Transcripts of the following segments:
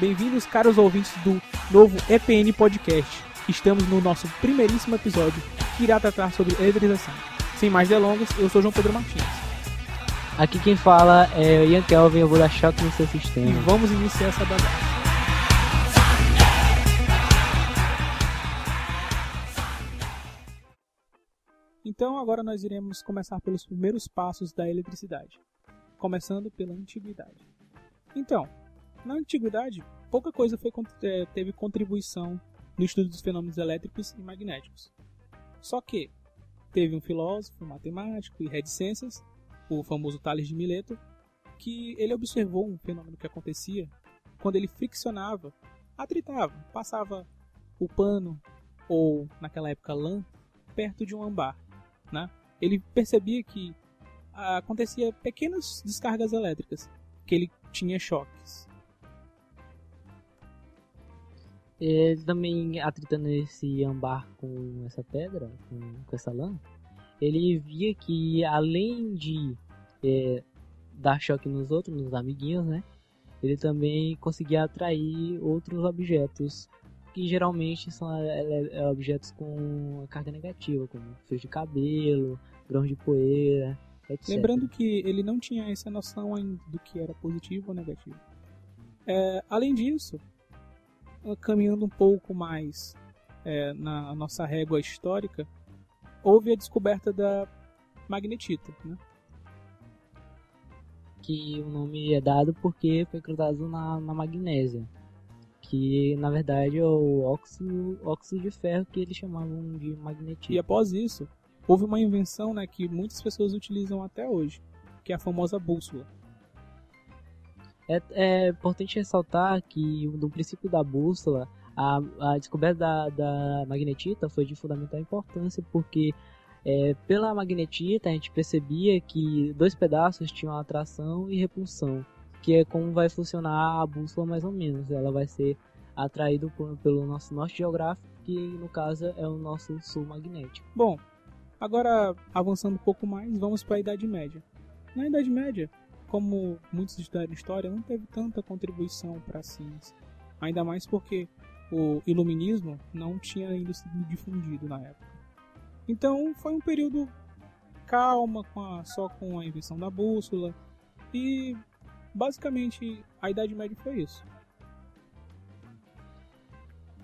Bem-vindos, caros ouvintes do novo EPN Podcast. Estamos no nosso primeiríssimo episódio que irá tratar sobre eletrização. Sem mais delongas, eu sou João Pedro Martins. Aqui quem fala é Ian Kelvin, eu vou dar choque no seu E sistema. vamos iniciar essa bagaça. Então, agora nós iremos começar pelos primeiros passos da eletricidade, começando pela antiguidade. Então, na antiguidade, pouca coisa foi, eh, teve contribuição no estudo dos fenômenos elétricos e magnéticos. Só que teve um filósofo, um matemático e reticências, o famoso Tales de Mileto, que ele observou um fenômeno que acontecia quando ele friccionava, atritava, passava o pano ou naquela época lã perto de um ambar, né? Ele percebia que ah, acontecia pequenas descargas elétricas, que ele tinha choques. Ele também atritando esse ambar com essa pedra, com, com essa lã, ele via que além de é, dar choque nos outros, nos amiguinhos, né? Ele também conseguia atrair outros objetos que geralmente são é, é, objetos com carga negativa, como fios de cabelo, grãos de poeira, etc. Lembrando que ele não tinha essa noção ainda do que era positivo ou negativo. É, além disso, caminhando um pouco mais é, na nossa régua histórica, houve a descoberta da magnetita. Né? que o nome é dado porque foi cruzado na, na magnésia, que na verdade é o óxido, óxido de ferro que eles chamavam de magnetismo. E após isso, houve uma invenção né, que muitas pessoas utilizam até hoje, que é a famosa bússola. É, é importante ressaltar que no princípio da bússola, a, a descoberta da, da magnetita foi de fundamental importância porque é, pela magnetita a gente percebia que dois pedaços tinham atração e repulsão, que é como vai funcionar a bússola mais ou menos. Ela vai ser atraída pelo nosso norte geográfico, que no caso é o nosso sul magnético. Bom, agora avançando um pouco mais, vamos para a Idade Média. Na Idade Média, como muitos estudaram história, não teve tanta contribuição para a ciência. Ainda mais porque o iluminismo não tinha ainda sido difundido na época. Então foi um período calma, com a- só com a invenção da bússola e basicamente a Idade Média foi isso.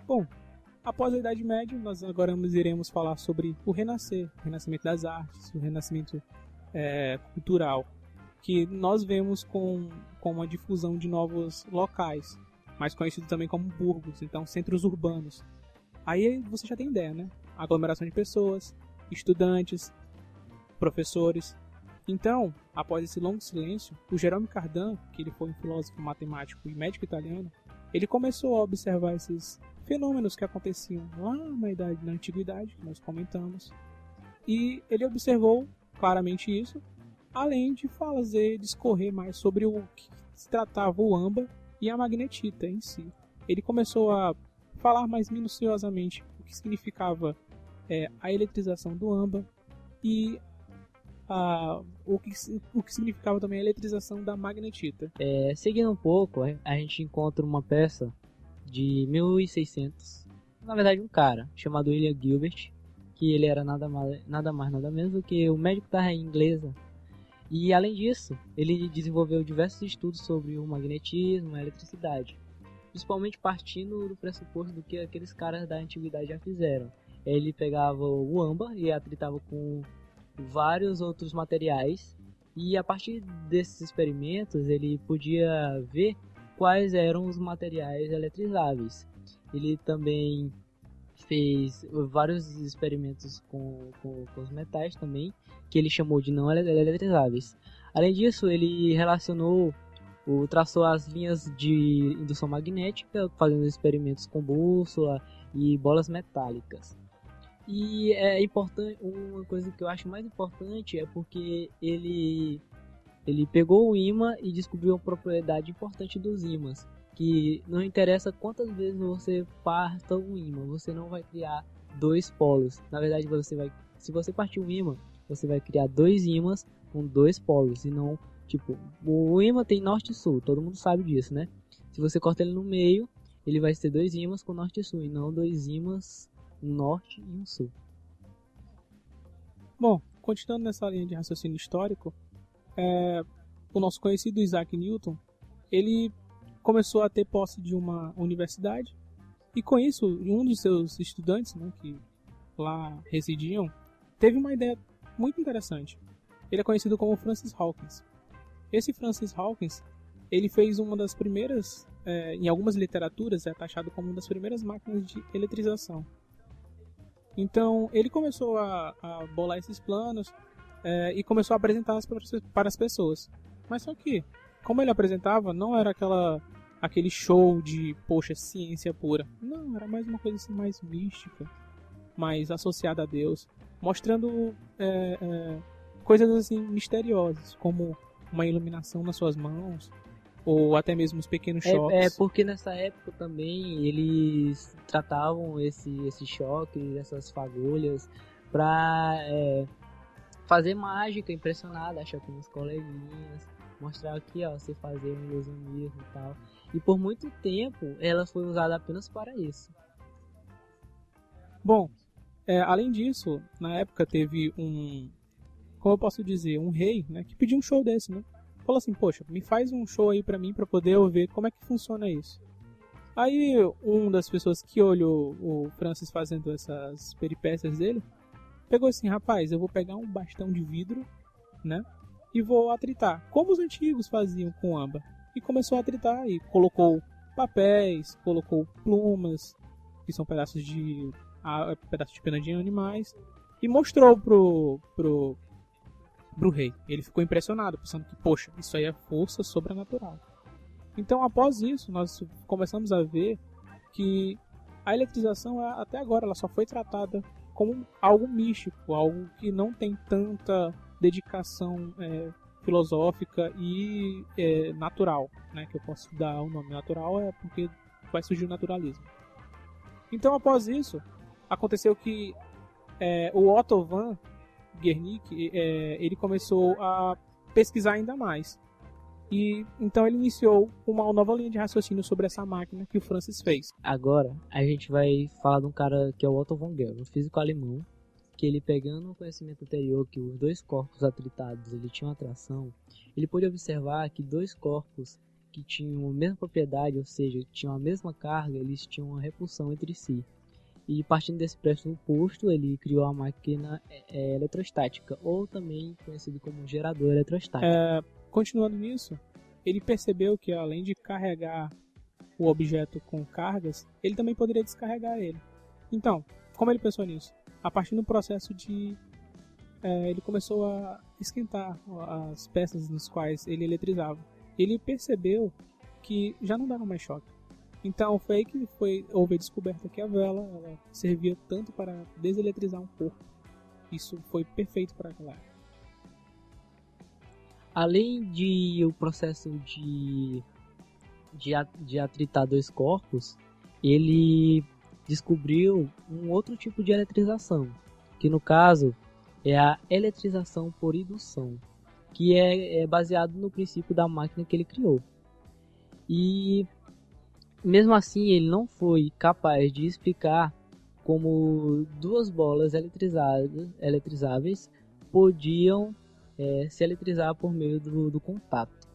Bom, após a Idade Média, nós agora iremos falar sobre o renascer, o renascimento das artes, o renascimento é, cultural, que nós vemos com, com uma difusão de novos locais, mais conhecidos também como burgos, então centros urbanos. Aí você já tem ideia, né? Aglomeração de pessoas, estudantes, professores. Então, após esse longo silêncio, o Jerome Cardan, que ele foi um filósofo matemático e médico italiano, ele começou a observar esses fenômenos que aconteciam lá na idade, na antiguidade, que nós comentamos, e ele observou claramente isso, além de fazer discorrer mais sobre o que se tratava o âmbar e a magnetita em si. Ele começou a falar mais minuciosamente o que significava é, a eletrização do âmbar e a, o, que, o que significava também a eletrização da magnetita. É, seguindo um pouco, a gente encontra uma peça de 1600, na verdade um cara chamado William Gilbert, que ele era nada mais nada, mais, nada menos do que o médico da rainha inglesa. E além disso, ele desenvolveu diversos estudos sobre o magnetismo e a eletricidade, principalmente partindo do pressuposto do que aqueles caras da antiguidade já fizeram. Ele pegava o âmbar e atritava com vários outros materiais e a partir desses experimentos ele podia ver quais eram os materiais eletrizáveis. Ele também fez vários experimentos com, com, com os metais também, que ele chamou de não ele- eletrizáveis. Além disso, ele relacionou o, traçou as linhas de indução magnética, fazendo experimentos com bússola e bolas metálicas. E é importante, uma coisa que eu acho mais importante é porque ele ele pegou o ímã e descobriu uma propriedade importante dos ímãs, que não interessa quantas vezes você parta um ímã, você não vai criar dois polos. Na verdade, você vai, se você partir um ímã, você vai criar dois ímãs com dois polos e não tipo o ímã tem norte e sul, todo mundo sabe disso, né? Se você corta ele no meio, ele vai ter dois ímãs com norte e sul e não dois ímãs um norte e um sul. Bom, continuando nessa linha de raciocínio histórico, é, o nosso conhecido Isaac Newton, ele começou a ter posse de uma universidade e com isso um dos seus estudantes, né, que lá residiam, teve uma ideia muito interessante. Ele é conhecido como Francis Hawkins. Esse Francis Hawkins, ele fez uma das primeiras, é, em algumas literaturas é taxado como uma das primeiras máquinas de eletrização. Então ele começou a, a bolar esses planos é, e começou a apresentá-las para as pessoas. Mas só que, como ele apresentava, não era aquela aquele show de, poxa, ciência pura. Não, era mais uma coisa assim, mais mística, mais associada a Deus, mostrando é, é, coisas assim misteriosas, como uma iluminação nas suas mãos, ou até mesmo os pequenos choques. É, é, porque nessa época também eles tratavam esse, esse choque, essas fagulhas, para é, fazer mágica, impressionar, achar com os coleguinhas, mostrar aqui, ó, você fazer um ilusionismo e tal. E por muito tempo ela foi usada apenas para isso. Bom, é, além disso, na época teve um, como eu posso dizer, um rei, né, que pediu um show desse, né? Falou assim, poxa, me faz um show aí pra mim pra poder ver como é que funciona isso. Aí um das pessoas que olhou o Francis fazendo essas peripécias dele pegou assim, rapaz, eu vou pegar um bastão de vidro, né? E vou atritar, como os antigos faziam com âmbar. E começou a atritar e colocou papéis, colocou plumas, que são pedaços de a, pedaços de pena de animais, e mostrou pro, pro, pro rei. Ele ficou impressionado, pensando que, poxa, isso aí é força sobrenatural. Então, após isso, nós começamos a ver que a eletrização, até agora, ela só foi tratada como algo místico, algo que não tem tanta dedicação é, filosófica e é, natural, né? Que eu posso dar o um nome natural é porque vai surgir o naturalismo. Então, após isso, aconteceu que é, o Otto van Guernic é, ele começou a pesquisar ainda mais. E então ele iniciou uma nova linha de raciocínio sobre essa máquina que o Francis fez. Agora a gente vai falar de um cara que é o Otto von Guericke, um físico alemão, que ele pegando o conhecimento anterior que os dois corpos atritados ele tinham atração, ele pôde observar que dois corpos que tinham a mesma propriedade, ou seja, tinham a mesma carga, eles tinham uma repulsão entre si. E partindo desse pressuposto, ele criou a máquina é, é, eletrostática, ou também conhecido como gerador eletrostático. É, continuando nisso, ele percebeu que além de carregar o objeto com cargas, ele também poderia descarregar ele. Então, como ele pensou nisso? A partir do processo de. É, ele começou a esquentar as peças nos quais ele eletrizava. Ele percebeu que já não dava mais choque. Então foi aí que foi, houve a descoberta que a vela ela servia tanto para deseletrizar um corpo. Isso foi perfeito para aquela época. Além de o processo de, de, de atritar dois corpos, ele descobriu um outro tipo de eletrização, que no caso é a eletrização por indução, que é, é baseado no princípio da máquina que ele criou. E mesmo assim, ele não foi capaz de explicar como duas bolas eletrizadas, eletrizáveis podiam é, se eletrizar por meio do, do contato.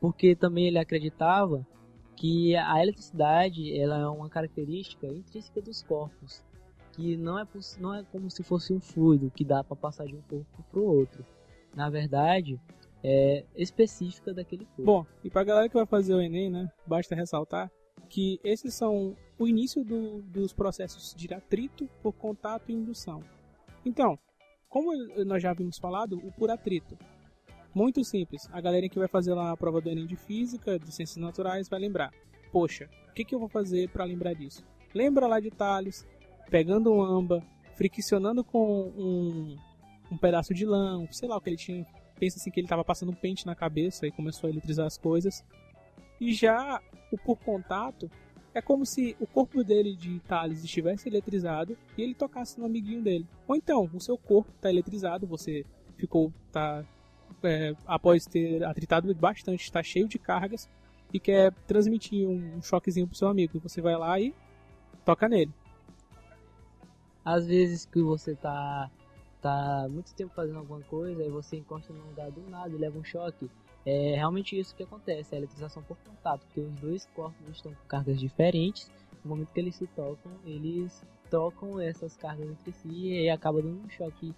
Porque também ele acreditava que a eletricidade ela é uma característica intrínseca dos corpos, que não é, não é como se fosse um fluido que dá para passar de um corpo para o outro. Na verdade, é, específica daquele corpo. Bom, e para a galera que vai fazer o Enem, né, basta ressaltar que esses são o início do, dos processos de atrito por contato e indução. Então, como nós já havíamos falado, o por atrito. Muito simples. A galerinha que vai fazer lá a prova do Enem de Física, de Ciências Naturais, vai lembrar. Poxa, o que, que eu vou fazer para lembrar disso? Lembra lá de Thales, pegando um amba, friccionando com um, um pedaço de lã, sei lá o que ele tinha. Pensa assim que ele estava passando um pente na cabeça e começou a eletrizar as coisas. E já o por contato é como se o corpo dele de Thales estivesse eletrizado e ele tocasse no amiguinho dele. Ou então, o seu corpo está eletrizado, você ficou tá é, após ter atritado bastante, está cheio de cargas e quer transmitir um, um choquezinho pro seu amigo. Você vai lá e toca nele. Às vezes que você tá tá muito tempo fazendo alguma coisa e você encosta num lugar do nada e leva um choque, é realmente isso que acontece, é a eletrização por contato, porque os dois corpos estão com cargas diferentes, no momento que eles se tocam, eles trocam essas cargas entre si e acaba dando um choque,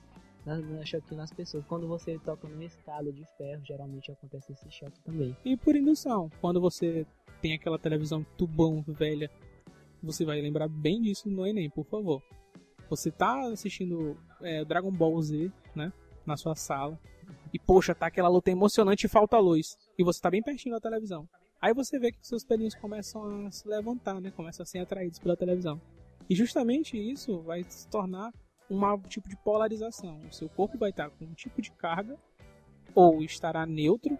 na, choque nas pessoas. Quando você toca numa escada de ferro, geralmente acontece esse choque também. E por indução, quando você tem aquela televisão tubão velha, você vai lembrar bem disso no Enem, por favor. Você tá assistindo é, Dragon Ball Z, né, na sua sala, e poxa, tá aquela luta emocionante e falta luz. E você tá bem pertinho da televisão. Aí você vê que seus pelinhos começam a se levantar, né? Começam a ser atraídos pela televisão. E justamente isso vai se tornar um tipo de polarização. O seu corpo vai estar com um tipo de carga, ou estará neutro,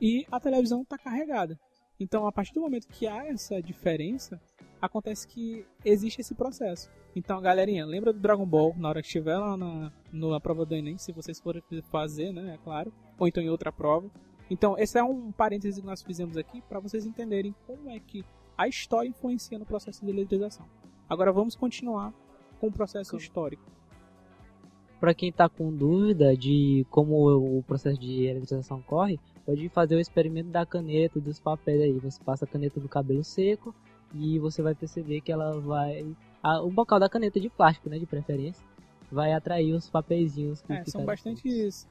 e a televisão está carregada. Então, a partir do momento que há essa diferença, acontece que existe esse processo. Então, galerinha, lembra do Dragon Ball na hora que estiver lá na, na prova do Enem, se vocês forem fazer, né, é claro, ou então em outra prova. Então, esse é um parêntese que nós fizemos aqui para vocês entenderem como é que a história influencia no processo de eletrização. Agora vamos continuar com o processo como? histórico. Para quem está com dúvida de como o processo de eletrização corre, pode fazer o experimento da caneta, dos papéis aí. Você passa a caneta do cabelo seco e você vai perceber que ela vai a, o bocal da caneta de plástico, né, de preferência, vai atrair os papeizinhos que é, são bastantes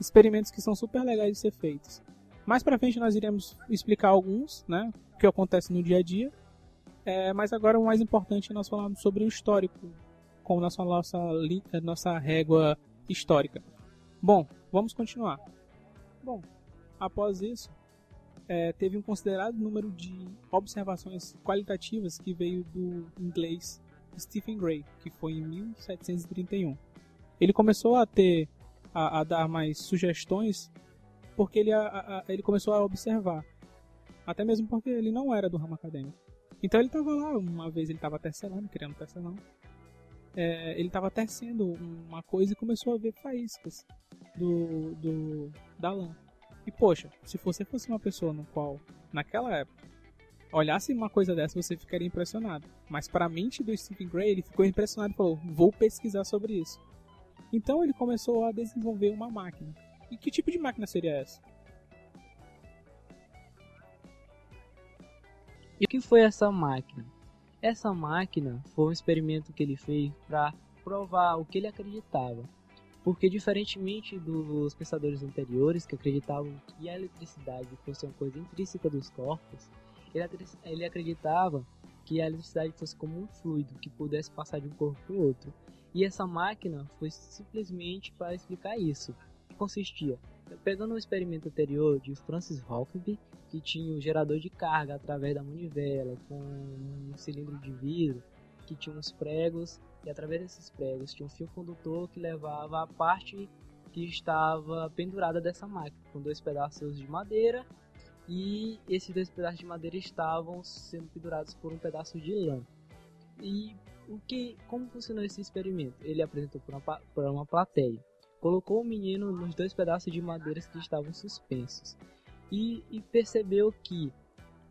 experimentos que são super legais de ser feitos. Mais pra frente nós iremos explicar alguns, né, o que acontece no dia a dia. É, mas agora o mais importante é nós falarmos sobre o histórico, com nossa, nossa, nossa régua histórica. Bom, vamos continuar. Bom, após isso, é, teve um considerado número de observações qualitativas que veio do inglês Stephen Gray, que foi em 1731. Ele começou a ter a, a dar mais sugestões porque ele, a, a, ele começou a observar, até mesmo porque ele não era do ramo acadêmico. Então ele estava lá, uma vez ele estava tecelando, criando tecelão. É, ele estava tecendo uma coisa e começou a ver faíscas do, do da lã. E poxa, se você fosse uma pessoa no qual, naquela época, olhasse uma coisa dessa, você ficaria impressionado. Mas para a mente do Stephen Gray, ele ficou impressionado e falou: vou pesquisar sobre isso. Então ele começou a desenvolver uma máquina. E que tipo de máquina seria essa? E o que foi essa máquina? Essa máquina foi um experimento que ele fez para provar o que ele acreditava. Porque, diferentemente dos pensadores anteriores que acreditavam que a eletricidade fosse uma coisa intrínseca dos corpos, ele acreditava que a eletricidade fosse como um fluido que pudesse passar de um corpo para o outro. E essa máquina foi simplesmente para explicar isso. Consistia pegando o experimento anterior de Francis Hockenby, que tinha um gerador de carga através da manivela com um cilindro de vidro que tinha uns pregos e através desses pregos tinha um fio condutor que levava a parte que estava pendurada dessa máquina, com dois pedaços de madeira e esses dois pedaços de madeira estavam sendo pendurados por um pedaço de lã. E o que, como funcionou esse experimento? Ele apresentou para uma, uma plateia, colocou o menino nos dois pedaços de madeira que estavam suspensos e, e percebeu que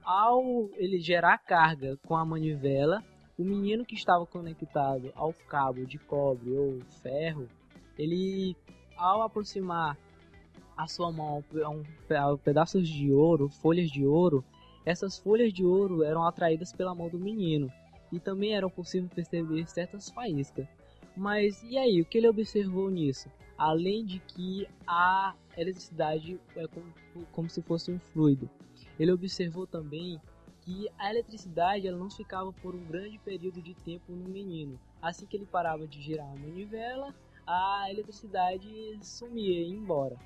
ao ele gerar carga com a manivela o menino que estava conectado ao cabo de cobre ou ferro, ele ao aproximar a sua mão a, um, a pedaços de ouro, folhas de ouro, essas folhas de ouro eram atraídas pela mão do menino e também era possível perceber certas faíscas. Mas e aí, o que ele observou nisso? Além de que a eletricidade é como, como se fosse um fluido, ele observou também que a eletricidade ela não ficava por um grande período de tempo no menino. Assim que ele parava de girar a manivela, a eletricidade sumia ia embora.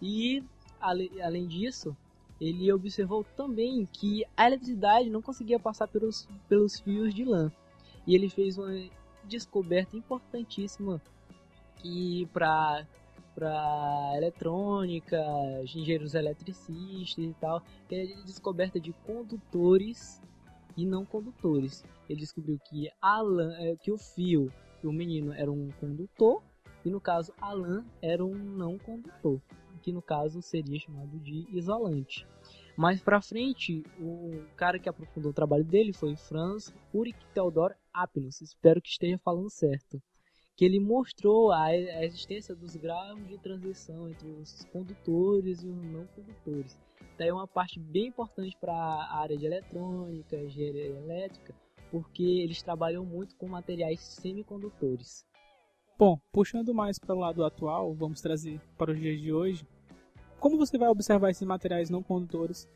E, além disso, ele observou também que a eletricidade não conseguia passar pelos, pelos fios de lã. E ele fez uma descoberta importantíssima que para para eletrônica, engenheiros eletricistas e tal, que é a descoberta de condutores e não condutores. Ele descobriu que é, que o fio do menino era um condutor e no caso a lã era um não condutor que no caso seria chamado de isolante. Mais para frente, o cara que aprofundou o trabalho dele foi Franz Ulrich Theodor Apelus, espero que esteja falando certo, que ele mostrou a, a existência dos graus de transição entre os condutores e os não condutores. Daí é uma parte bem importante para a área de eletrônica, engenharia elétrica, porque eles trabalham muito com materiais semicondutores. Bom, puxando mais para o lado atual, vamos trazer para os dias de hoje. Como você vai observar esses materiais não condutores,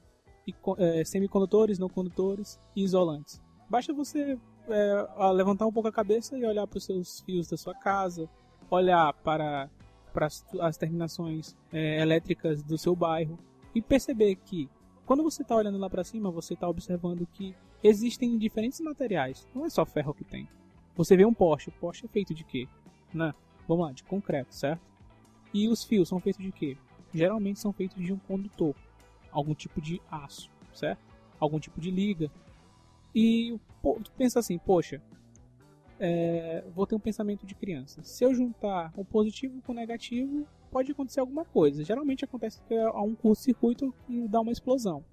e, é, semicondutores, não condutores e isolantes? Basta você é, levantar um pouco a cabeça e olhar para os seus fios da sua casa, olhar para, para as, as terminações é, elétricas do seu bairro e perceber que quando você está olhando lá para cima, você está observando que existem diferentes materiais. Não é só ferro que tem. Você vê um poste. O poste é feito de quê? né? Vamos lá, de concreto, certo? E os fios são feitos de quê? Geralmente são feitos de um condutor, algum tipo de aço, certo? Algum tipo de liga. E pô, tu pensa assim, poxa, é, vou ter um pensamento de criança. Se eu juntar o positivo com o negativo, pode acontecer alguma coisa. Geralmente acontece que há um curto-circuito e dá uma explosão.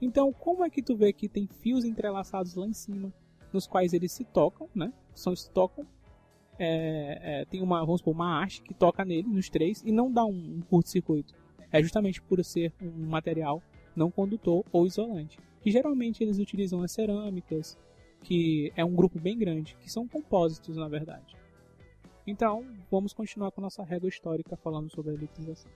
Então, como é que tu vê que tem fios entrelaçados lá em cima, nos quais eles se tocam, né? São se tocam é, é, tem uma, vamos supor, uma haste que toca nele, nos três, e não dá um, um curto-circuito. É justamente por ser um material não condutor ou isolante. Que geralmente eles utilizam as cerâmicas, que é um grupo bem grande, que são compósitos na verdade. Então, vamos continuar com nossa régua histórica falando sobre a eletrização.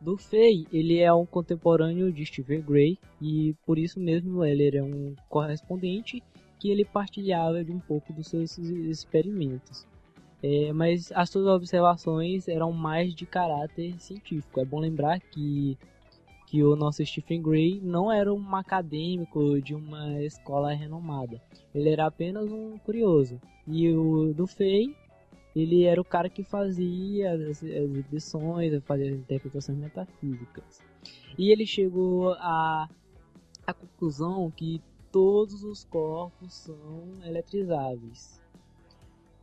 Dufay, ele é um contemporâneo de Stephen Gray e por isso mesmo ele é um correspondente que ele partilhava de um pouco dos seus experimentos. É, mas as suas observações eram mais de caráter científico. É bom lembrar que, que o nosso Stephen Gray não era um acadêmico de uma escola renomada. Ele era apenas um curioso. E o Dufay, ele era o cara que fazia as, exibições, fazia as interpretações metafísicas. E ele chegou a a conclusão que todos os corpos são eletrizáveis.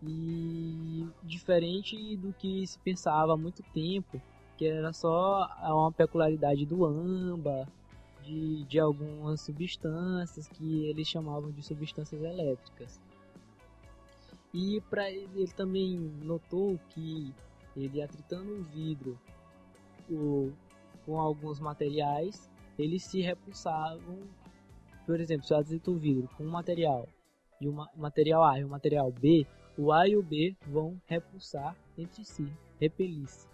E diferente do que se pensava há muito tempo, que era só uma peculiaridade do âmbar, de, de algumas substâncias que eles chamavam de substâncias elétricas. E para ele, ele também notou que ele atritando um vidro o, com alguns materiais, eles se repulsavam por exemplo, se eu atrito o vidro com um material e um material A e um material B, o A e o B vão repulsar entre si, repelir-se.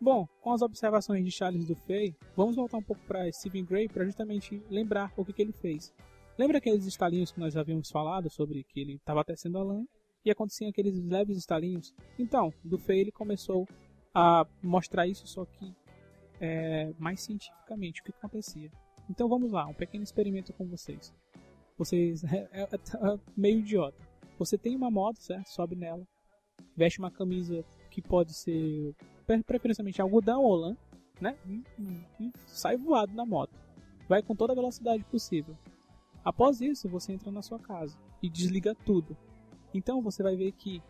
Bom, com as observações de Charles Dufay, vamos voltar um pouco para Stephen Gray para justamente lembrar o que, que ele fez. Lembra aqueles estalinhos que nós havíamos falado sobre que ele estava tecendo a lã e aconteciam aqueles leves estalinhos? Então, Dufay ele começou a mostrar isso só que é, mais cientificamente o que acontecia. Então vamos lá, um pequeno experimento com vocês. Vocês é, é, é, meio idiota. Você tem uma moto, certo? Sobe nela, veste uma camisa que pode ser preferencialmente algodão ou lã, né? Sai voado na moto. Vai com toda a velocidade possível. Após isso, você entra na sua casa e desliga tudo. Então você vai ver que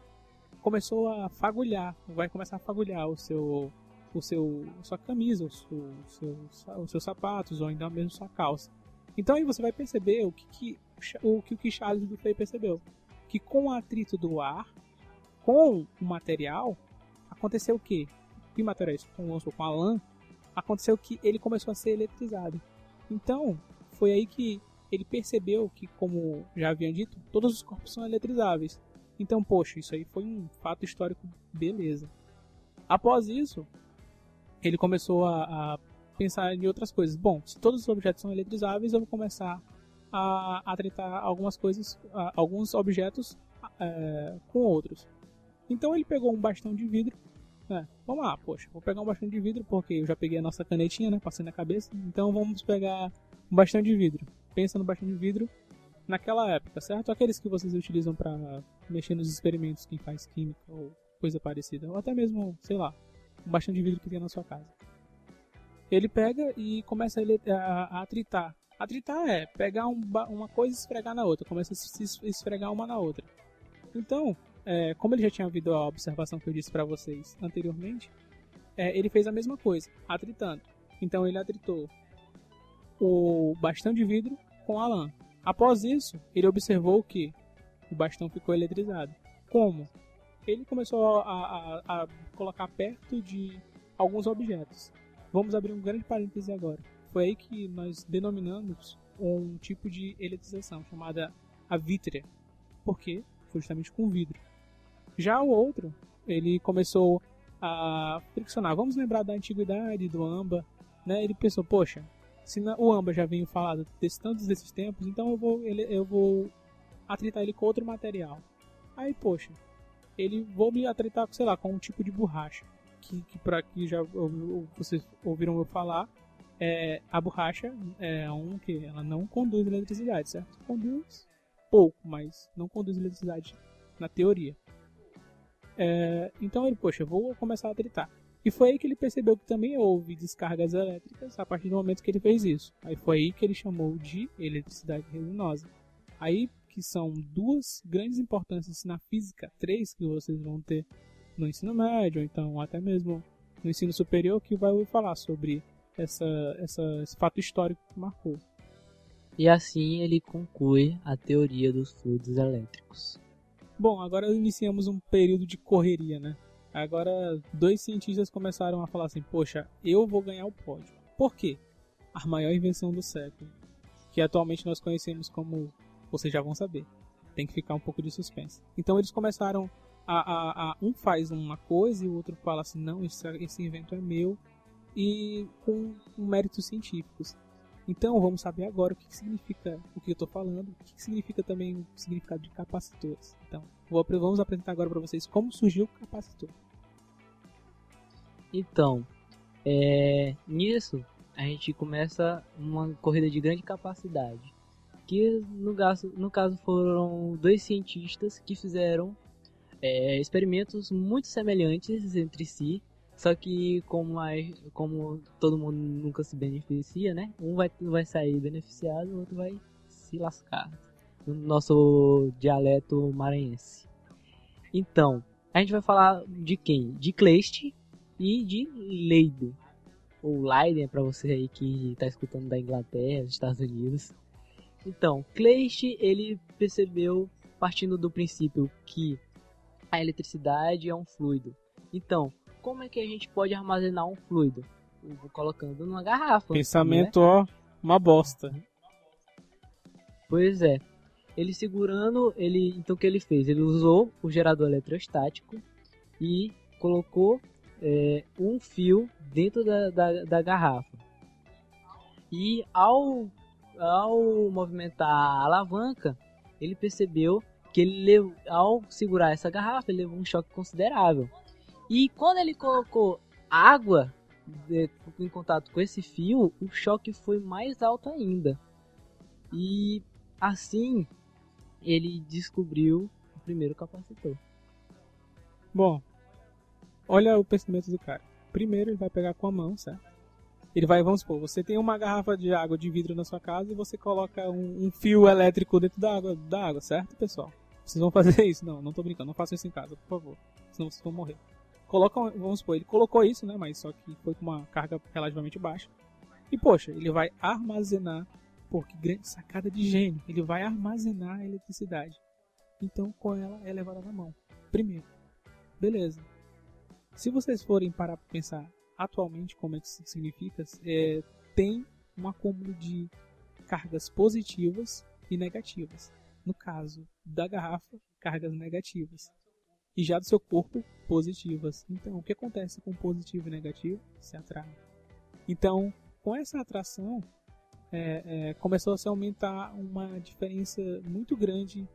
começou a fagulhar, vai começar a fagulhar o seu o seu sua camisa, o seu, seu, os seus sapatos ou ainda mesmo sua calça. Então aí você vai perceber o que, que o que o que Charles Dufay percebeu, que com o atrito do ar com o material aconteceu o quê? Que materiais com, com a lã aconteceu que ele começou a ser eletrizado. Então foi aí que ele percebeu que, como já haviam dito, todos os corpos são eletrizáveis. Então, poxa, isso aí foi um fato histórico, beleza. Após isso, ele começou a, a, pensar em outras coisas. Bom, se todos os objetos são eletrizáveis, eu vou começar a, a tratar algumas coisas, a, alguns objetos é, com outros. Então ele pegou um bastão de vidro É, vamos lá, poxa, vou pegar um bastão de vidro porque eu já peguei a nossa canetinha, né? Passei na cabeça. Então vamos pegar um bastão de vidro. Pensa no bastão de vidro naquela época, certo? Aqueles que vocês utilizam para mexer nos experimentos, quem faz química ou coisa parecida. Ou até mesmo, sei lá, um bastão de vidro que tem na sua casa. Ele pega e começa a, a, a atritar. Atritar é pegar um, uma coisa e esfregar na outra. Começa a se esfregar uma na outra. Então, é, como ele já tinha ouvido a observação que eu disse para vocês anteriormente, é, ele fez a mesma coisa, atritando. Então ele atritou o bastão de vidro com a lã. Após isso, ele observou que o bastão ficou eletrizado. Como? Ele começou a, a, a colocar perto de alguns objetos. Vamos abrir um grande parêntese agora. Foi aí que nós denominamos um tipo de eletrização chamada a vítrea. Por quê? Foi justamente com vidro. Já o outro, ele começou a friccionar. Vamos lembrar da antiguidade, do amba, né? Ele pensou, poxa, se o amba já veio falado desse, tantos desses tempos, então eu vou, ele, eu vou atritar ele com outro material. Aí, poxa, ele vou me atritar, sei lá, com um tipo de borracha. Que, que que já vocês ouviram eu falar, é, a borracha é um que ela não conduz eletricidade, certo? Conduz pouco, mas não conduz eletricidade na teoria. É, então ele, poxa, vou começar a tritar. E foi aí que ele percebeu que também houve descargas elétricas a partir do momento que ele fez isso. Aí foi aí que ele chamou de eletricidade resinosa. Aí que são duas grandes importâncias na física, três que vocês vão ter no ensino médio, ou então até mesmo no ensino superior, que vai falar sobre essa, essa, esse fato histórico que marcou. E assim ele conclui a teoria dos fluidos elétricos. Bom, agora iniciamos um período de correria, né? Agora, dois cientistas começaram a falar assim: Poxa, eu vou ganhar o pódio. Por quê? A maior invenção do século, que atualmente nós conhecemos como. Vocês já vão saber. Tem que ficar um pouco de suspense. Então eles começaram a. a, a um faz uma coisa e o outro fala assim: Não, esse, esse invento é meu. E com, com méritos científicos. Então vamos saber agora o que, significa o que eu estou falando, o que, significa também o significado de capacitores. Então vou, vamos apresentar agora para vocês como surgiu o capacitor. Então, é, nisso a gente começa uma corrida de grande capacidade, que no caso, no caso foram dois cientistas que fizeram é, experimentos muito semelhantes entre si só que como, a, como todo mundo nunca se beneficia, né? Um vai, vai sair beneficiado, o outro vai se lascar. No nosso dialeto maranhense. Então, a gente vai falar de quem? De Kleist e de Leiden. Ou Leiden para você aí que está escutando da Inglaterra, dos Estados Unidos. Então, Kleist, ele percebeu, partindo do princípio que a eletricidade é um fluido. Então, como é que a gente pode armazenar um fluido? Eu vou colocando numa garrafa. Pensamento, né? ó, uma bosta. Pois é. Ele segurando, ele então o que ele fez? Ele usou o gerador eletrostático e colocou é, um fio dentro da, da, da garrafa. E ao, ao movimentar a alavanca, ele percebeu que ele ao segurar essa garrafa, ele levou um choque considerável. E quando ele colocou água em contato com esse fio, o choque foi mais alto ainda. E assim ele descobriu o primeiro capacitor. Bom, olha o pensamento do cara. Primeiro ele vai pegar com a mão, certo? Ele vai, vamos supor, você tem uma garrafa de água de vidro na sua casa e você coloca um, um fio elétrico dentro da água, da água, certo, pessoal? Vocês vão fazer isso? Não, não tô brincando, não façam isso em casa, por favor. Senão vocês vão morrer coloca, vamos supor, ele colocou isso, né, mas só que foi com uma carga relativamente baixa. E poxa, ele vai armazenar, pô, que grande sacada de gênio, ele vai armazenar a eletricidade. Então, com ela é levada na mão. Primeiro. Beleza. Se vocês forem para pensar atualmente como é que isso significa, é, tem um acúmulo de cargas positivas e negativas. No caso da garrafa, cargas negativas e já do seu corpo positivas. Então, o que acontece com positivo e negativo? Se atrai. Então, com essa atração, é, é, começou a se aumentar uma diferença muito grande,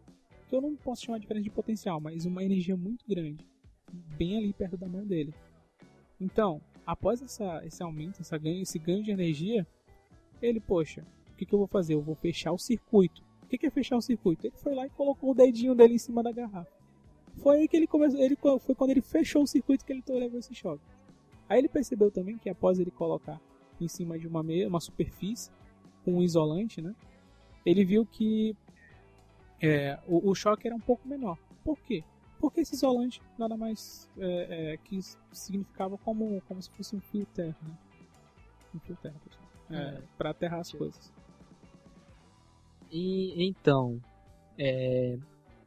que eu não posso chamar de diferença de potencial, mas uma energia muito grande, bem ali perto da mão dele. Então, após essa, esse aumento, essa ganho, esse ganho de energia, ele, poxa, o que, que eu vou fazer? Eu vou fechar o circuito. O que, que é fechar o circuito? Ele foi lá e colocou o dedinho dele em cima da garrafa. Foi aí que ele começou. Ele, foi quando ele fechou o circuito que ele levou esse choque. Aí ele percebeu também que após ele colocar em cima de uma, meia, uma superfície com um isolante, né? Ele viu que é, o, o, choque era um pouco menor. Por quê? Porque esse isolante nada mais é, é, que significava como, como se fosse um fio terra, né? Um fio terra. É, é. para aterrar as coisas. E então, é,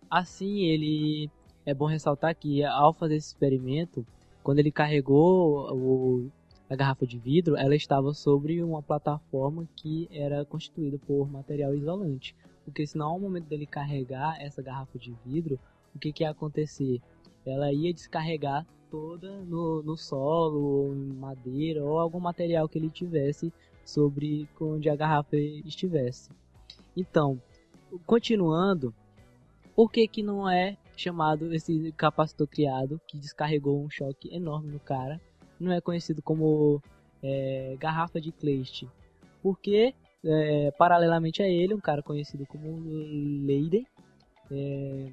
assim ele é bom ressaltar que ao fazer esse experimento, quando ele carregou o, a garrafa de vidro, ela estava sobre uma plataforma que era constituída por material isolante. Porque senão, ao momento dele carregar essa garrafa de vidro, o que, que ia acontecer? Ela ia descarregar toda no, no solo, ou em madeira, ou algum material que ele tivesse sobre onde a garrafa estivesse. Então, continuando, por que, que não é chamado esse capacitor criado que descarregou um choque enorme no cara. Não é conhecido como é, garrafa de Kleist. Porque, é, paralelamente a ele, um cara conhecido como Leiden, é,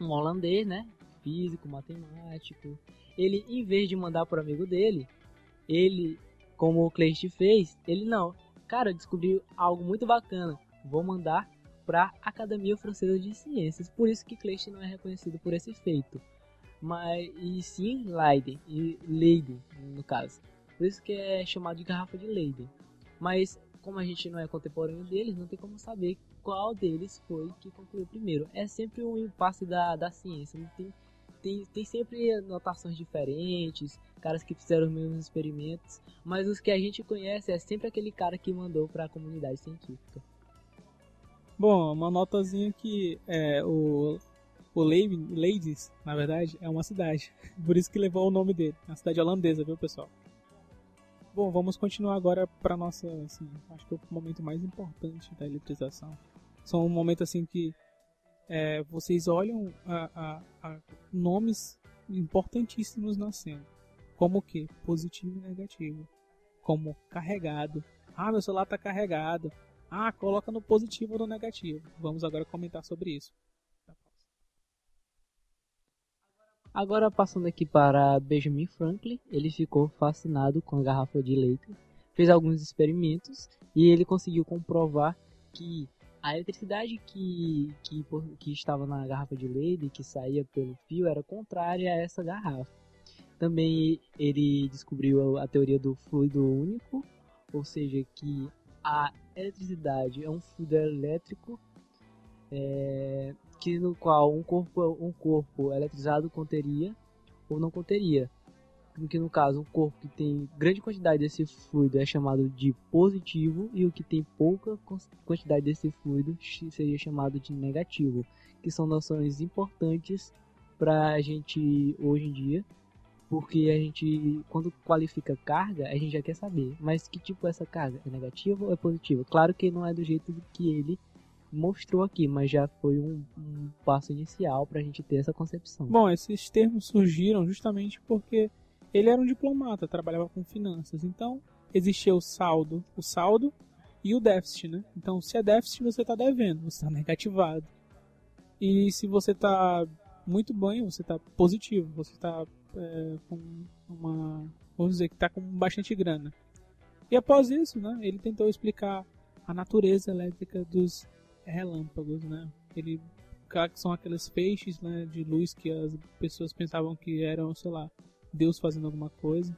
um holandês, né? Físico, matemático. Ele, em vez de mandar para amigo dele, ele, como o Kleist fez, ele não. Cara, descobriu algo muito bacana. Vou mandar para a Academia Francesa de Ciências. Por isso que Kleist não é reconhecido por esse feito. Mas e sim Leiden, e Leiden no caso. Por isso que é chamado de garrafa de Leiden. Mas como a gente não é contemporâneo deles, não tem como saber qual deles foi que concluiu primeiro. É sempre um impasse da, da ciência. Não tem, tem, tem sempre anotações diferentes, caras que fizeram os mesmos experimentos, mas os que a gente conhece é sempre aquele cara que mandou para a comunidade científica. Bom, uma notazinha que é, o, o na verdade, é uma cidade. Por isso que levou o nome dele. É uma cidade holandesa, viu, pessoal? Bom, vamos continuar agora para nossa, assim, acho que é o momento mais importante da eletrização. São um momento assim que é, vocês olham a, a, a nomes importantíssimos na cena, como que positivo e negativo, como carregado. Ah, meu celular está carregado. Ah, coloca no positivo ou no negativo. Vamos agora comentar sobre isso. Agora passando aqui para Benjamin Franklin, ele ficou fascinado com a garrafa de leite, fez alguns experimentos e ele conseguiu comprovar que a eletricidade que, que, que estava na garrafa de leite, que saía pelo fio, era contrária a essa garrafa. Também ele descobriu a teoria do fluido único, ou seja, que a eletricidade é um fluido elétrico é, que no qual um corpo um corpo eletrizado conteria ou não conteria. Que no caso um corpo que tem grande quantidade desse fluido é chamado de positivo e o que tem pouca quantidade desse fluido seria chamado de negativo que são noções importantes para a gente hoje em dia porque a gente, quando qualifica carga, a gente já quer saber, mas que tipo essa carga? É negativa ou é positiva? Claro que não é do jeito que ele mostrou aqui, mas já foi um, um passo inicial para a gente ter essa concepção. Bom, esses termos surgiram justamente porque ele era um diplomata, trabalhava com finanças, então existia o saldo, o saldo e o déficit, né? Então, se é déficit, você está devendo, você está negativado. E se você está muito bem, você está positivo, você está é, com uma. Vamos dizer que está com bastante grana. E após isso, né, ele tentou explicar a natureza elétrica dos relâmpagos, né? Ele são aqueles feixes, né, de luz que as pessoas pensavam que eram, sei lá, Deus fazendo alguma coisa.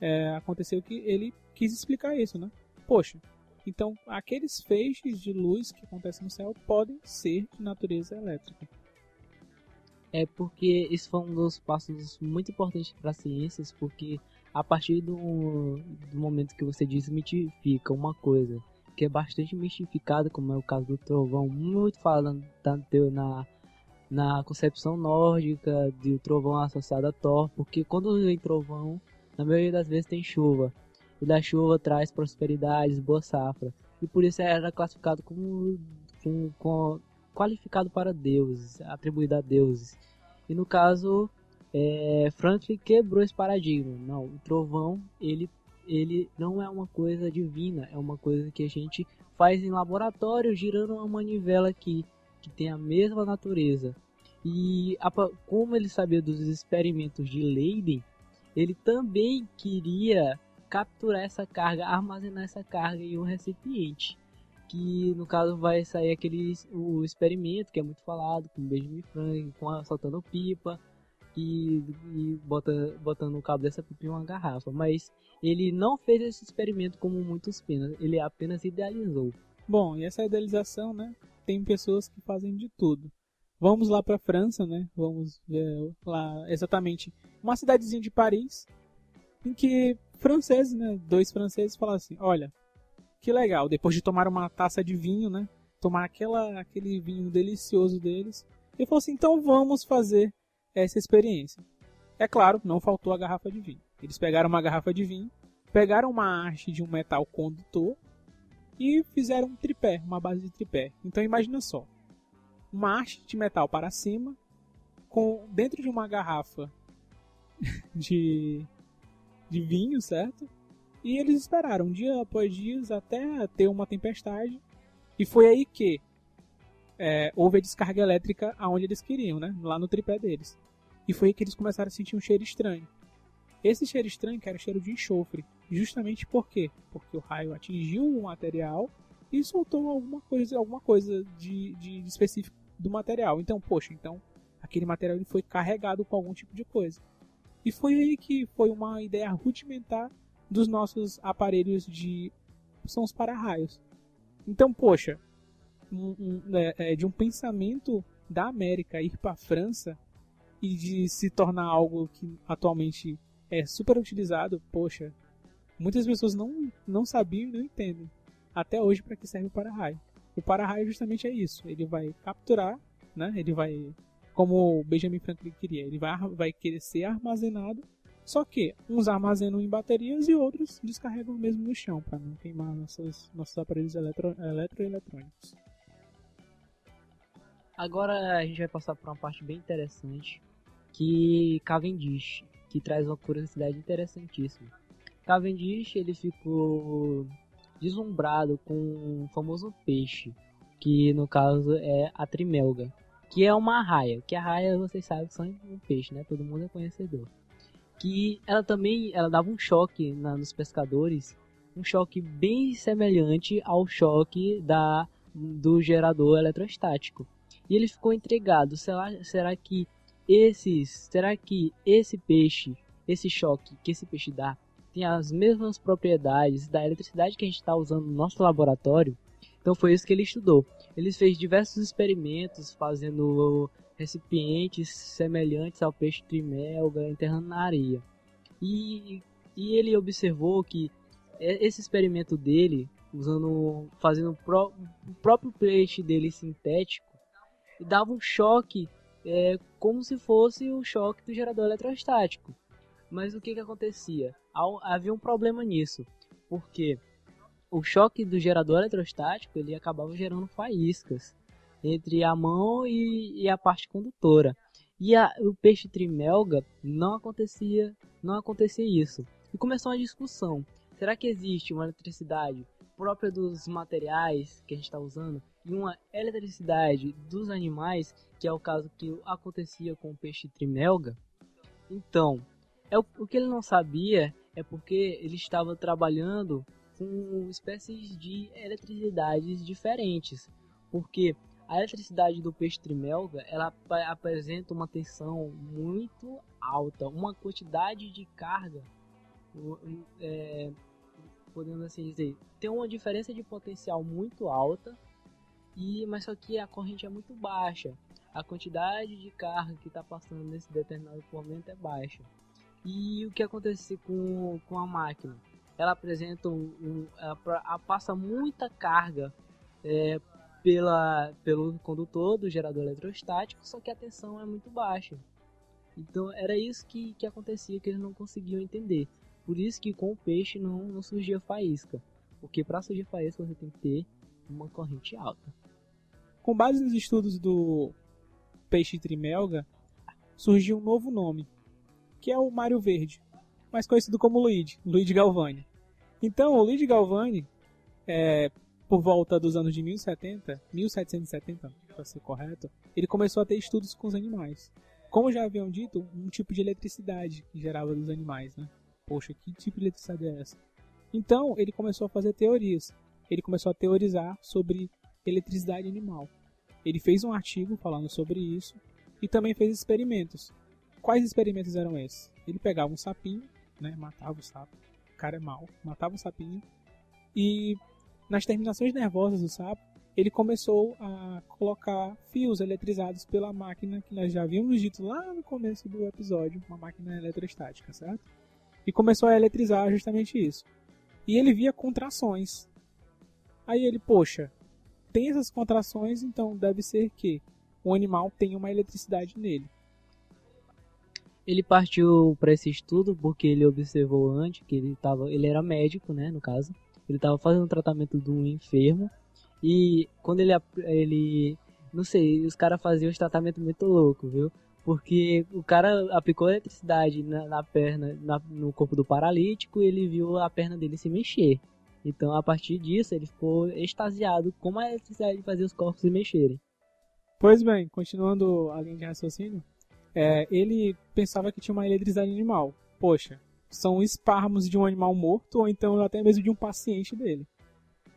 É, aconteceu que ele quis explicar isso, né? Poxa, então aqueles feixes de luz que acontecem no céu podem ser de natureza elétrica é porque isso foi um dos passos muito importantes para as ciências, porque a partir do, do momento que você desmitifica uma coisa que é bastante mistificada, como é o caso do trovão, muito falando tanto na, na concepção nórdica do trovão associado a Thor, porque quando vem trovão, na maioria das vezes tem chuva, e da chuva traz prosperidades, boa safra, e por isso era classificado como, como, qualificado para deuses, atribuído a deuses. E no caso, é, Franklin quebrou esse paradigma. Não, o trovão ele ele não é uma coisa divina, é uma coisa que a gente faz em laboratório girando uma manivela aqui que tem a mesma natureza. E a, como ele sabia dos experimentos de Leiden, ele também queria capturar essa carga, armazenar essa carga em um recipiente. Que no caso vai sair aquele o experimento que é muito falado, com Benjamin Franklin, com soltando pipa e, e bota, botando o cabo dessa pipa em uma garrafa. Mas ele não fez esse experimento como muitos pensam, ele apenas idealizou. Bom, e essa idealização, né? Tem pessoas que fazem de tudo. Vamos lá para a França, né? Vamos ver lá exatamente uma cidadezinha de Paris, em que franceses, né? Dois franceses falaram assim: olha, que legal, depois de tomar uma taça de vinho, né? Tomar aquela, aquele vinho delicioso deles. Ele falou assim: então vamos fazer essa experiência. É claro, não faltou a garrafa de vinho. Eles pegaram uma garrafa de vinho, pegaram uma haste de um metal condutor e fizeram um tripé, uma base de tripé. Então imagina só, uma haste de metal para cima, com dentro de uma garrafa de, de vinho, certo? E eles esperaram dia após dias até ter uma tempestade. E foi aí que é, houve a descarga elétrica aonde eles queriam, né? Lá no tripé deles. E foi aí que eles começaram a sentir um cheiro estranho. Esse cheiro estranho era cheiro de enxofre. Justamente por quê? Porque o raio atingiu o material e soltou alguma coisa, alguma coisa de, de, de específico do material. Então, poxa, então aquele material ele foi carregado com algum tipo de coisa. E foi aí que foi uma ideia rudimentar dos nossos aparelhos de são os para-raios. Então, poxa, um, um, é, é, de um pensamento da América ir para a França e de se tornar algo que atualmente é super utilizado, poxa, muitas pessoas não, não sabiam e não entendem até hoje para que serve o para-raio. O para-raio justamente é isso, ele vai capturar, né? Ele vai, como o Benjamin Franklin queria, ele vai, vai querer ser armazenado, só que uns armazenam em baterias e outros descarregam mesmo no chão para não queimar nossos, nossos aparelhos eletro, eletroeletrônicos. Agora a gente vai passar por uma parte bem interessante que Cavendish que traz uma curiosidade interessantíssima. Cavendish ele ficou deslumbrado com o famoso peixe, que no caso é a trimelga, que é uma raia, que a raia vocês sabem que são um peixe, né? Todo mundo é conhecedor. Que ela também ela dava um choque na, nos pescadores, um choque bem semelhante ao choque da do gerador eletrostático. E ele ficou intrigado, será, será que esses, será que esse peixe, esse choque que esse peixe dá, tem as mesmas propriedades da eletricidade que a gente está usando no nosso laboratório? Então foi isso que ele estudou. Ele fez diversos experimentos fazendo recipientes semelhantes ao peixe trimelga enterrando na areia. E, e ele observou que esse experimento dele, usando, fazendo o, pró o próprio peixe dele sintético, dava um choque é, como se fosse o choque do gerador eletrostático. Mas o que, que acontecia? Havia um problema nisso, porque o choque do gerador eletrostático ele acabava gerando faíscas entre a mão e, e a parte condutora. E a, o peixe trimelga não acontecia, não acontecia isso. E começou uma discussão. Será que existe uma eletricidade própria dos materiais que a gente está usando e uma eletricidade dos animais, que é o caso que acontecia com o peixe trimelga. Então, é o, o que ele não sabia é porque ele estava trabalhando com espécies de eletricidades diferentes, porque a eletricidade do peixe trimelga ela apresenta uma tensão muito alta, uma quantidade de carga é, podemos assim dizer, tem uma diferença de potencial muito alta, e mas só que a corrente é muito baixa. A quantidade de carga que está passando nesse determinado momento é baixa. E o que acontece com, com a máquina? Ela apresenta um, um ela passa muita carga é, pela, pelo condutor do gerador eletrostático, só que a tensão é muito baixa. Então era isso que, que acontecia que eles não conseguiam entender. Por isso que com o peixe não, não surgia faísca. Porque para surgir faísca você tem que ter uma corrente alta. Com base nos estudos do peixe trimelga, surgiu um novo nome, que é o Mário Verde, mais conhecido como Luigi, Luigi Galvani. Então, o Luigi Galvani, é, por volta dos anos de 1070, 1770, para ser correto, ele começou a ter estudos com os animais. Como já haviam dito, um tipo de eletricidade que gerava dos animais, né? Poxa, que tipo de eletricidade é essa? Então, ele começou a fazer teorias. Ele começou a teorizar sobre eletricidade animal. Ele fez um artigo falando sobre isso e também fez experimentos. Quais experimentos eram esses? Ele pegava um sapinho, né, matava o sapo, o cara é mau, matava o sapinho e nas terminações nervosas do sapo, ele começou a colocar fios eletrizados pela máquina que nós já havíamos dito lá no começo do episódio, uma máquina eletrostática, certo? E começou a eletrizar justamente isso. E ele via contrações. Aí ele, poxa, tem essas contrações, então deve ser que o animal tem uma eletricidade nele. Ele partiu para esse estudo porque ele observou antes que ele tava, ele era médico, né, no caso. Ele estava fazendo um tratamento de um enfermo e quando ele ele não sei, os caras faziam um tratamento muito louco, viu? Porque o cara aplicou eletricidade na, na perna, na, no corpo do paralítico e ele viu a perna dele se mexer. Então, a partir disso, ele ficou extasiado com a eletricidade de fazer os corpos se mexerem. Pois bem, continuando a linha de raciocínio, é, ele pensava que tinha uma eletricidade animal. Poxa, são espasmos de um animal morto ou então até mesmo de um paciente dele.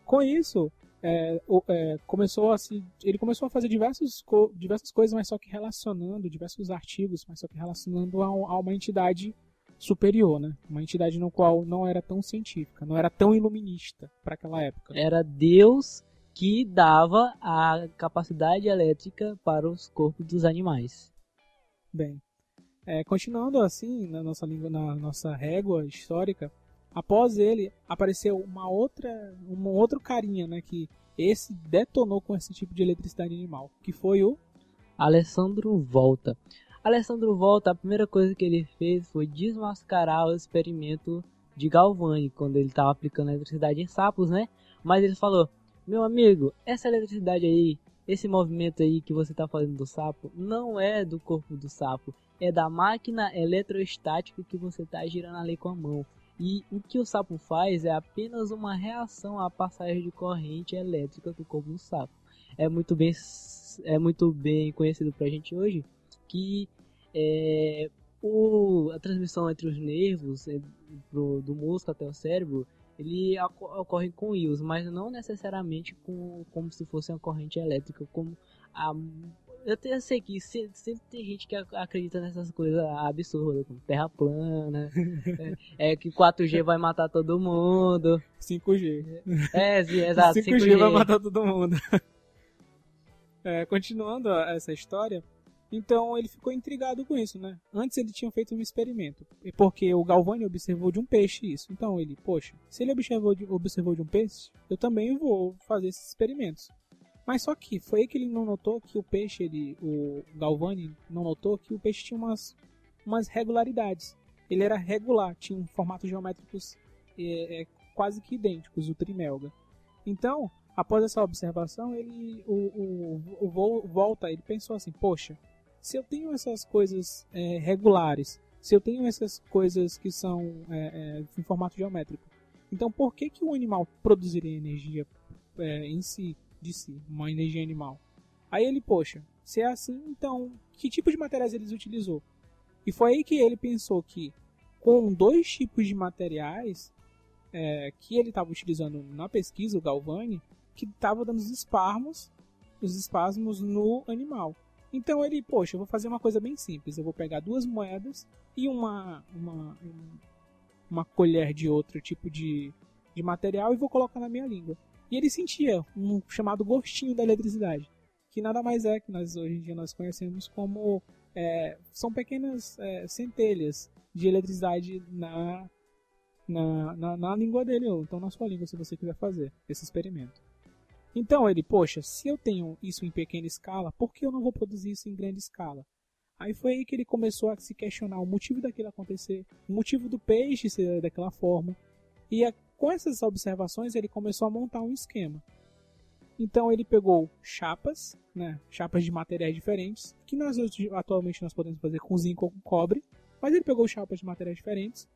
Com isso, é, é, começou a se, ele começou a fazer diversos, diversas coisas, mas só que relacionando, diversos artigos, mas só que relacionando a, a uma entidade superior, né? Uma entidade no qual não era tão científica, não era tão iluminista para aquela época. Era Deus que dava a capacidade elétrica para os corpos dos animais. Bem, é, continuando assim na nossa língua, na nossa régua histórica, após ele apareceu uma outra, um outro carinha, né, que esse detonou com esse tipo de eletricidade animal, que foi o Alessandro Volta. Alessandro Volta, a primeira coisa que ele fez foi desmascarar o experimento de Galvani, quando ele estava aplicando eletricidade em sapos, né? Mas ele falou: Meu amigo, essa eletricidade aí, esse movimento aí que você está fazendo do sapo, não é do corpo do sapo, é da máquina eletrostática que você está girando ali com a mão. E o que o sapo faz é apenas uma reação à passagem de corrente elétrica do corpo do sapo. É muito bem, é muito bem conhecido pra gente hoje que é, o, a transmissão entre os nervos é, pro, do músculo até o cérebro ele ocorre com íons, mas não necessariamente com, como se fosse uma corrente elétrica, como a eu, sei que sempre tem gente que acredita nessas coisas absurdas, como terra plana, é, é, que 4G vai matar todo mundo. 5G. É, sim, exato. 5G, 5G vai matar todo mundo. É, continuando essa história, então ele ficou intrigado com isso, né? Antes ele tinha feito um experimento, porque o Galvani observou de um peixe isso. Então ele, poxa, se ele observou de, observou de um peixe, eu também vou fazer esses experimentos. Mas só que foi aí que ele não notou que o peixe, ele, o Galvani não notou que o peixe tinha umas, umas regularidades. Ele era regular, tinha um formato geométricos é, é, quase que idênticos, o trimelga. Então, após essa observação, ele o, o, o Volta, ele pensou assim, poxa, se eu tenho essas coisas é, regulares, se eu tenho essas coisas que são é, é, em formato geométrico, então por que, que o animal produziria energia é, em si, de si, uma energia animal? Aí ele, poxa, se é assim, então que tipo de materiais ele utilizou? E foi aí que ele pensou que com dois tipos de materiais é, que ele estava utilizando na pesquisa, o Galvani, que estava dando os espasmos, os espasmos no animal. Então ele, poxa, eu vou fazer uma coisa bem simples. Eu vou pegar duas moedas e uma, uma, uma colher de outro tipo de, de material e vou colocar na minha língua. E ele sentia um chamado gostinho da eletricidade, que nada mais é que nós hoje em dia nós conhecemos como é, são pequenas é, centelhas de eletricidade na, na, na, na língua dele, ou então na sua língua, se você quiser fazer esse experimento. Então ele, poxa, se eu tenho isso em pequena escala, por que eu não vou produzir isso em grande escala? Aí foi aí que ele começou a se questionar o motivo daquilo acontecer, o motivo do peixe ser daquela forma. E a, com essas observações ele começou a montar um esquema. Então ele pegou chapas, né, chapas de materiais diferentes, que nós atualmente nós podemos fazer com zinco ou com cobre, Mas ele pegou chapas de materiais diferentes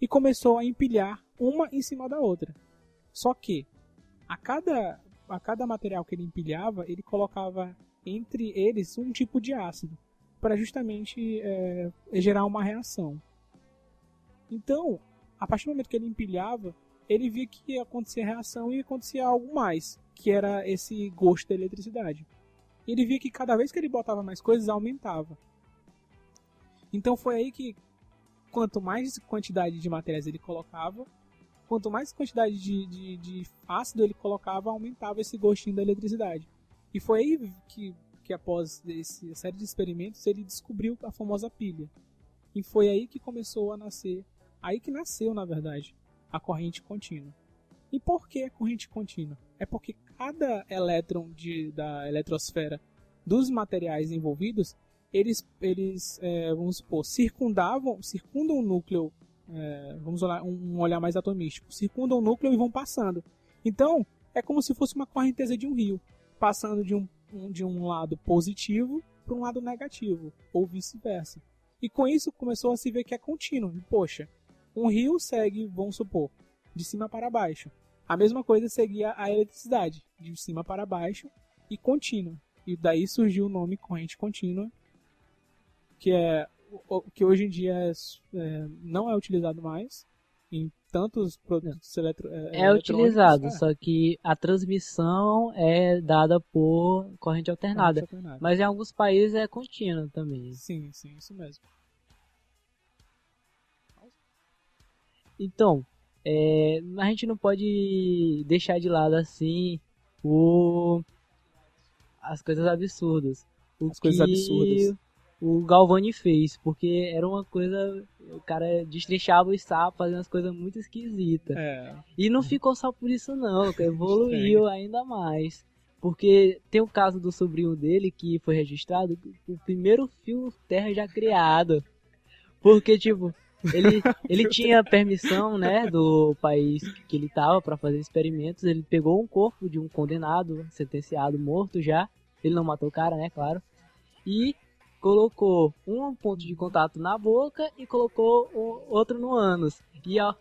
e começou a empilhar uma em cima da outra. Só que a cada, a cada material que ele empilhava, ele colocava entre eles um tipo de ácido para justamente é, gerar uma reação. Então, a partir do momento que ele empilhava, ele via que ia acontecer reação e acontecia algo mais, que era esse gosto da eletricidade. Ele via que cada vez que ele botava mais coisas, aumentava. Então foi aí que, quanto mais quantidade de matérias ele colocava, quanto mais quantidade de, de, de ácido ele colocava, aumentava esse gostinho da eletricidade. E foi aí que, que após essa série de experimentos, ele descobriu a famosa pilha. E foi aí que começou a nascer, aí que nasceu, na verdade, a corrente contínua. E por que a corrente contínua? É porque cada elétron de, da eletrosfera dos materiais envolvidos, eles, eles é, vamos supor, circundavam, circundam o núcleo, é, vamos olhar um, um olhar mais atomístico, circundam o núcleo e vão passando. Então, é como se fosse uma correnteza de um rio, passando de um, de um lado positivo para um lado negativo, ou vice-versa. E com isso começou a se ver que é contínuo. Poxa, um rio segue, vamos supor, de cima para baixo. A mesma coisa seguia a eletricidade, de cima para baixo e contínua. E daí surgiu o nome corrente contínua, que é que hoje em dia é, é, não é utilizado mais em tantos produtos eletro, é, é utilizado, é. só que a transmissão é dada por corrente alternada, corrente alternada. Mas em alguns países é contínua também. Sim, sim, isso mesmo. Então, é, a gente não pode deixar de lado assim o as coisas absurdas. O as coisas absurdas. O Galvani fez, porque era uma coisa. O cara destrinchava os sapos, fazendo umas coisas muito esquisitas. É. E não ficou só por isso, não, evoluiu ainda mais. Porque tem o caso do sobrinho dele que foi registrado, o primeiro fio terra já criado. Porque, tipo, ele, ele tinha permissão, né, do país que ele tava para fazer experimentos. Ele pegou um corpo de um condenado, sentenciado, morto já. Ele não matou o cara, né, claro. E colocou um ponto de contato na boca e colocou o outro no ânus. E ó,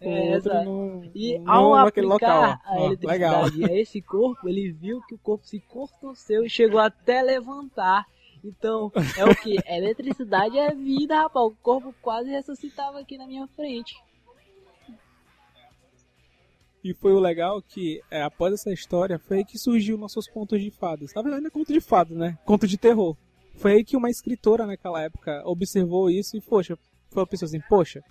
é, no, e no, ao aplicar local. a eletricidade a esse corpo, ele viu que o corpo se contorceu e chegou até levantar. Então, é o que? Eletricidade é vida, rapaz. O corpo quase ressuscitava aqui na minha frente. E foi o legal que, é, após essa história, foi aí que surgiu nossos contos de fadas. Na verdade, não é conto de fadas, né? Conto de terror. Foi aí que uma escritora naquela época observou isso e, poxa, a pessoa assim, poxa,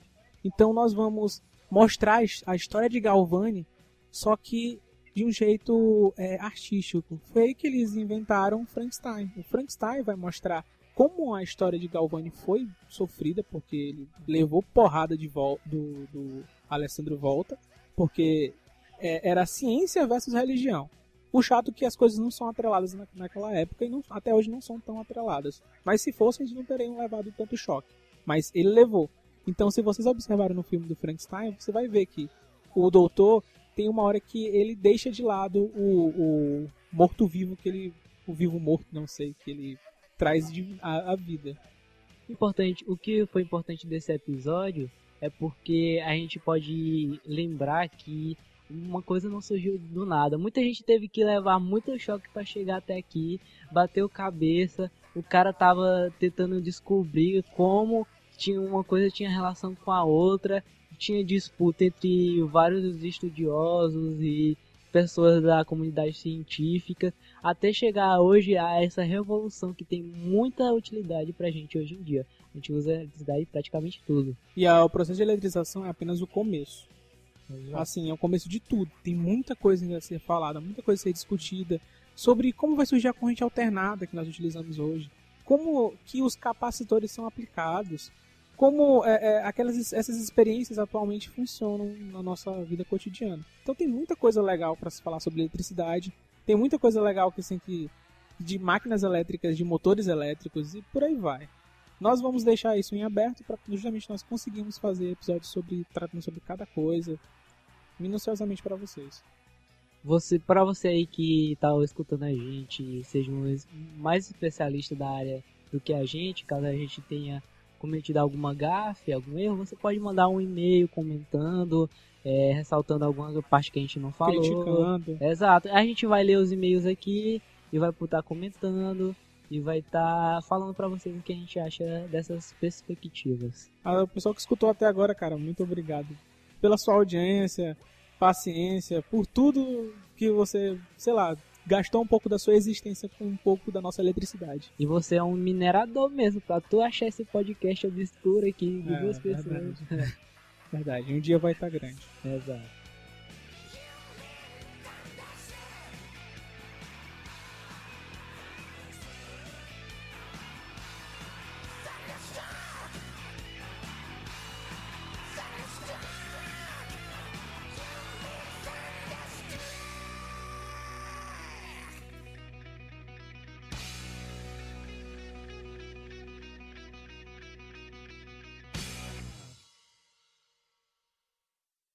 então nós vamos mostrar a história de Galvani, só que de um jeito é, artístico. Foi aí que eles inventaram Frankenstein. O Frankenstein vai mostrar como a história de Galvani foi sofrida, porque ele levou porrada de do, do Alessandro Volta, porque é, era ciência versus religião. O chato é que as coisas não são atreladas na, naquela época e não, até hoje não são tão atreladas. Mas se fossem, eles não teriam levado tanto choque. Mas ele levou. Então, se vocês observarem no filme do Frankenstein, você vai ver que o doutor tem uma hora que ele deixa de lado o, o morto-vivo que ele. O vivo-morto, não sei, que ele traz de, a, a vida. Importante, o que foi importante desse episódio é porque a gente pode lembrar que uma coisa não surgiu do nada. Muita gente teve que levar muito choque para chegar até aqui, bateu cabeça. O cara tava tentando descobrir como tinha uma coisa tinha relação com a outra tinha disputa entre vários estudiosos e pessoas da comunidade científica, até chegar hoje a essa revolução que tem muita utilidade pra gente hoje em dia. A gente usa eletricidade praticamente tudo. E o processo de eletrização é apenas o começo. Assim, é o começo de tudo. Tem muita coisa ainda a ser falada, muita coisa a ser discutida sobre como vai surgir a corrente alternada que nós utilizamos hoje, como que os capacitores são aplicados, como é, é, aquelas essas experiências atualmente funcionam na nossa vida cotidiana. Então tem muita coisa legal para se falar sobre eletricidade, tem muita coisa legal que assim que de máquinas elétricas, de motores elétricos e por aí vai. Nós vamos deixar isso em aberto para justamente nós conseguirmos fazer episódios sobre tratando sobre cada coisa minuciosamente para vocês. Você, para você aí que está escutando a gente, seja um mais especialista da área do que a gente, caso a gente tenha cometido alguma gafe, algum erro, você pode mandar um e-mail comentando, é, ressaltando alguma parte que a gente não falou. Criticando. Exato. A gente vai ler os e-mails aqui e vai estar comentando e vai estar falando para vocês o que a gente acha dessas perspectivas. Ah, o pessoal que escutou até agora, cara, muito obrigado pela sua audiência, paciência, por tudo que você, sei lá, gastou um pouco da sua existência com um pouco da nossa eletricidade. E você é um minerador mesmo, pra tu achar esse podcast obscuro aqui de É, duas pessoas. verdade. Verdade, um dia vai estar grande. Exato.